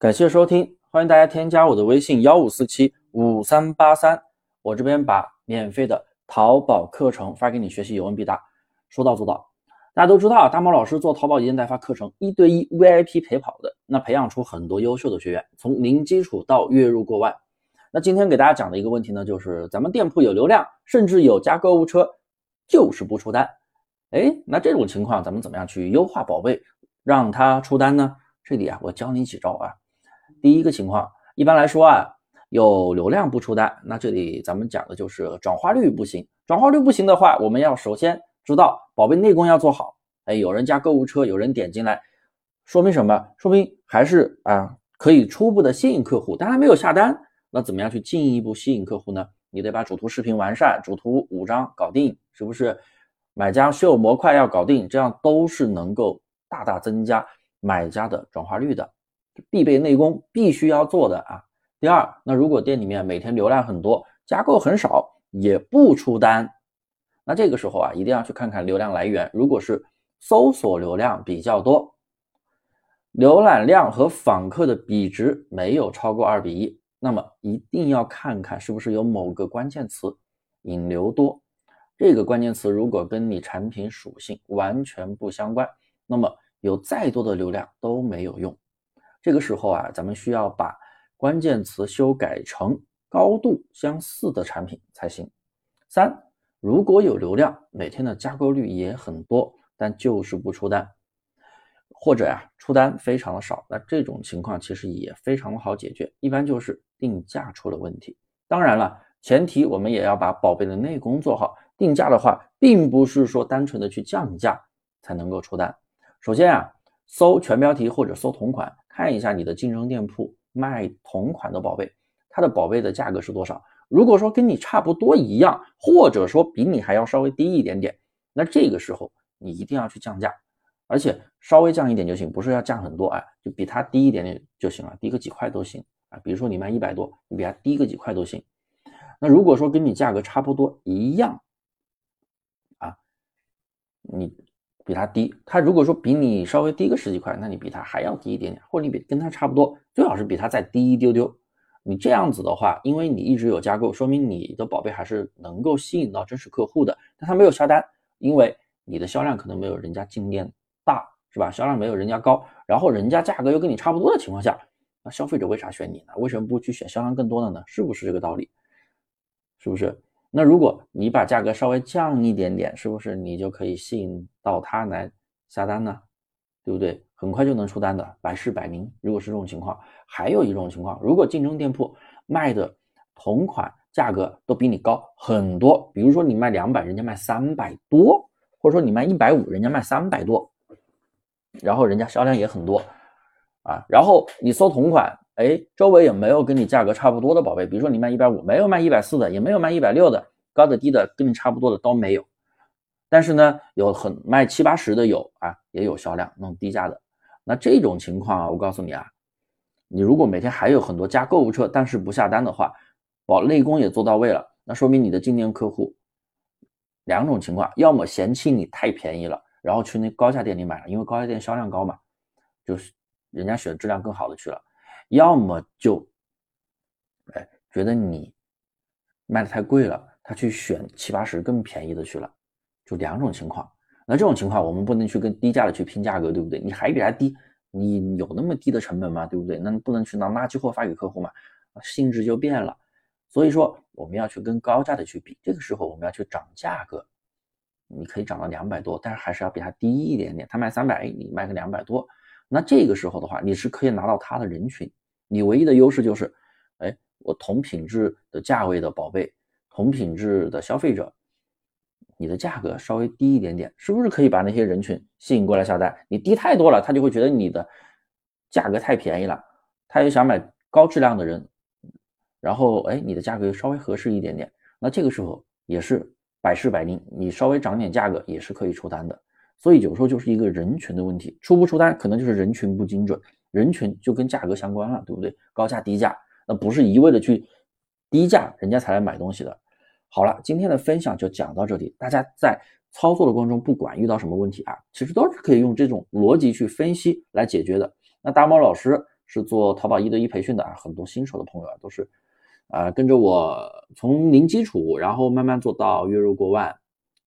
感谢收听，欢迎大家添加我的微信幺五四七五三八三，我这边把免费的淘宝课程发给你学习，有问必答，说到做到。大家都知道，大猫老师做淘宝一件代发课程，一对一 VIP 陪跑的，那培养出很多优秀的学员，从零基础到月入过万。那今天给大家讲的一个问题呢，就是咱们店铺有流量，甚至有加购物车，就是不出单。哎，那这种情况咱们怎么样去优化宝贝，让它出单呢？这里啊，我教你几招啊。第一个情况，一般来说啊，有流量不出单，那这里咱们讲的就是转化率不行。转化率不行的话，我们要首先知道宝贝内功要做好。哎，有人加购物车，有人点进来，说明什么？说明还是啊可以初步的吸引客户，但还没有下单。那怎么样去进一步吸引客户呢？你得把主图视频完善，主图五张搞定，是不是？买家秀模块要搞定，这样都是能够大大增加买家的转化率的。必备内功，必须要做的啊。第二，那如果店里面每天流量很多，加购很少，也不出单，那这个时候啊，一定要去看看流量来源。如果是搜索流量比较多，浏览量和访客的比值没有超过二比一，那么一定要看看是不是有某个关键词引流多。这个关键词如果跟你产品属性完全不相关，那么有再多的流量都没有用。这个时候啊，咱们需要把关键词修改成高度相似的产品才行。三，如果有流量，每天的加购率也很多，但就是不出单，或者呀出单非常的少，那这种情况其实也非常的好解决，一般就是定价出了问题。当然了，前提我们也要把宝贝的内功做好。定价的话，并不是说单纯的去降价才能够出单。首先啊，搜全标题或者搜同款。看一下你的竞争店铺卖同款的宝贝，它的宝贝的价格是多少？如果说跟你差不多一样，或者说比你还要稍微低一点点，那这个时候你一定要去降价，而且稍微降一点就行，不是要降很多啊，就比它低一点点就行了，低个几块都行啊。比如说你卖一百多，你比它低个几块都行。那如果说跟你价格差不多一样啊，你。比它低，它如果说比你稍微低个十几块，那你比它还要低一点点，或者你比跟它差不多，最好是比它再低一丢丢。你这样子的话，因为你一直有加购，说明你的宝贝还是能够吸引到真实客户的。但他没有下单，因为你的销量可能没有人家进店大，是吧？销量没有人家高，然后人家价格又跟你差不多的情况下，那消费者为啥选你呢？为什么不去选销量更多的呢？是不是这个道理？是不是？那如果你把价格稍微降一点点，是不是你就可以吸引到他来下单呢？对不对？很快就能出单的，百试百灵。如果是这种情况，还有一种情况，如果竞争店铺卖的同款价格都比你高很多，比如说你卖两百，人家卖三百多，或者说你卖一百五，人家卖三百多，然后人家销量也很多啊，然后你搜同款。哎，周围也没有跟你价格差不多的宝贝，比如说你卖一百五，没有卖一百四的，也没有卖一百六的，高的低的跟你差不多的都没有。但是呢，有很卖七八十的有啊，也有销量那种低价的。那这种情况啊，我告诉你啊，你如果每天还有很多加购物车，但是不下单的话，保内功也做到位了，那说明你的进店客户两种情况，要么嫌弃你太便宜了，然后去那高价店里买了，因为高价店销量高嘛，就是人家选质量更好的去了。要么就，哎，觉得你卖的太贵了，他去选七八十更便宜的去了，就两种情况。那这种情况，我们不能去跟低价的去拼价格，对不对？你还比他低，你有那么低的成本吗？对不对？那不能去拿垃圾货发给客户嘛，性质就变了。所以说，我们要去跟高价的去比，这个时候我们要去涨价格，你可以涨到两百多，但是还是要比他低一点点。他卖三百，你卖个两百多，那这个时候的话，你是可以拿到他的人群。你唯一的优势就是，哎，我同品质的价位的宝贝，同品质的消费者，你的价格稍微低一点点，是不是可以把那些人群吸引过来下单？你低太多了，他就会觉得你的价格太便宜了，他也想买高质量的人，然后哎，你的价格又稍微合适一点点，那这个时候也是百试百灵，你稍微涨点价格也是可以出单的。所以有时候就是一个人群的问题，出不出单可能就是人群不精准。人群就跟价格相关了，对不对？高价低价，那不是一味的去低价人家才来买东西的。好了，今天的分享就讲到这里。大家在操作的过程中，不管遇到什么问题啊，其实都是可以用这种逻辑去分析来解决的。那大猫老师是做淘宝一对一培训的啊，很多新手的朋友啊都是啊跟着我从零基础，然后慢慢做到月入过万，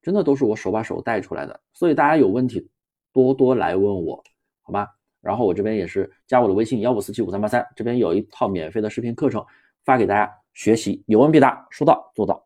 真的都是我手把手带出来的。所以大家有问题多多来问我，好吗？然后我这边也是加我的微信幺五四七五三八三，这边有一套免费的视频课程发给大家学习，有问必答，说到做到。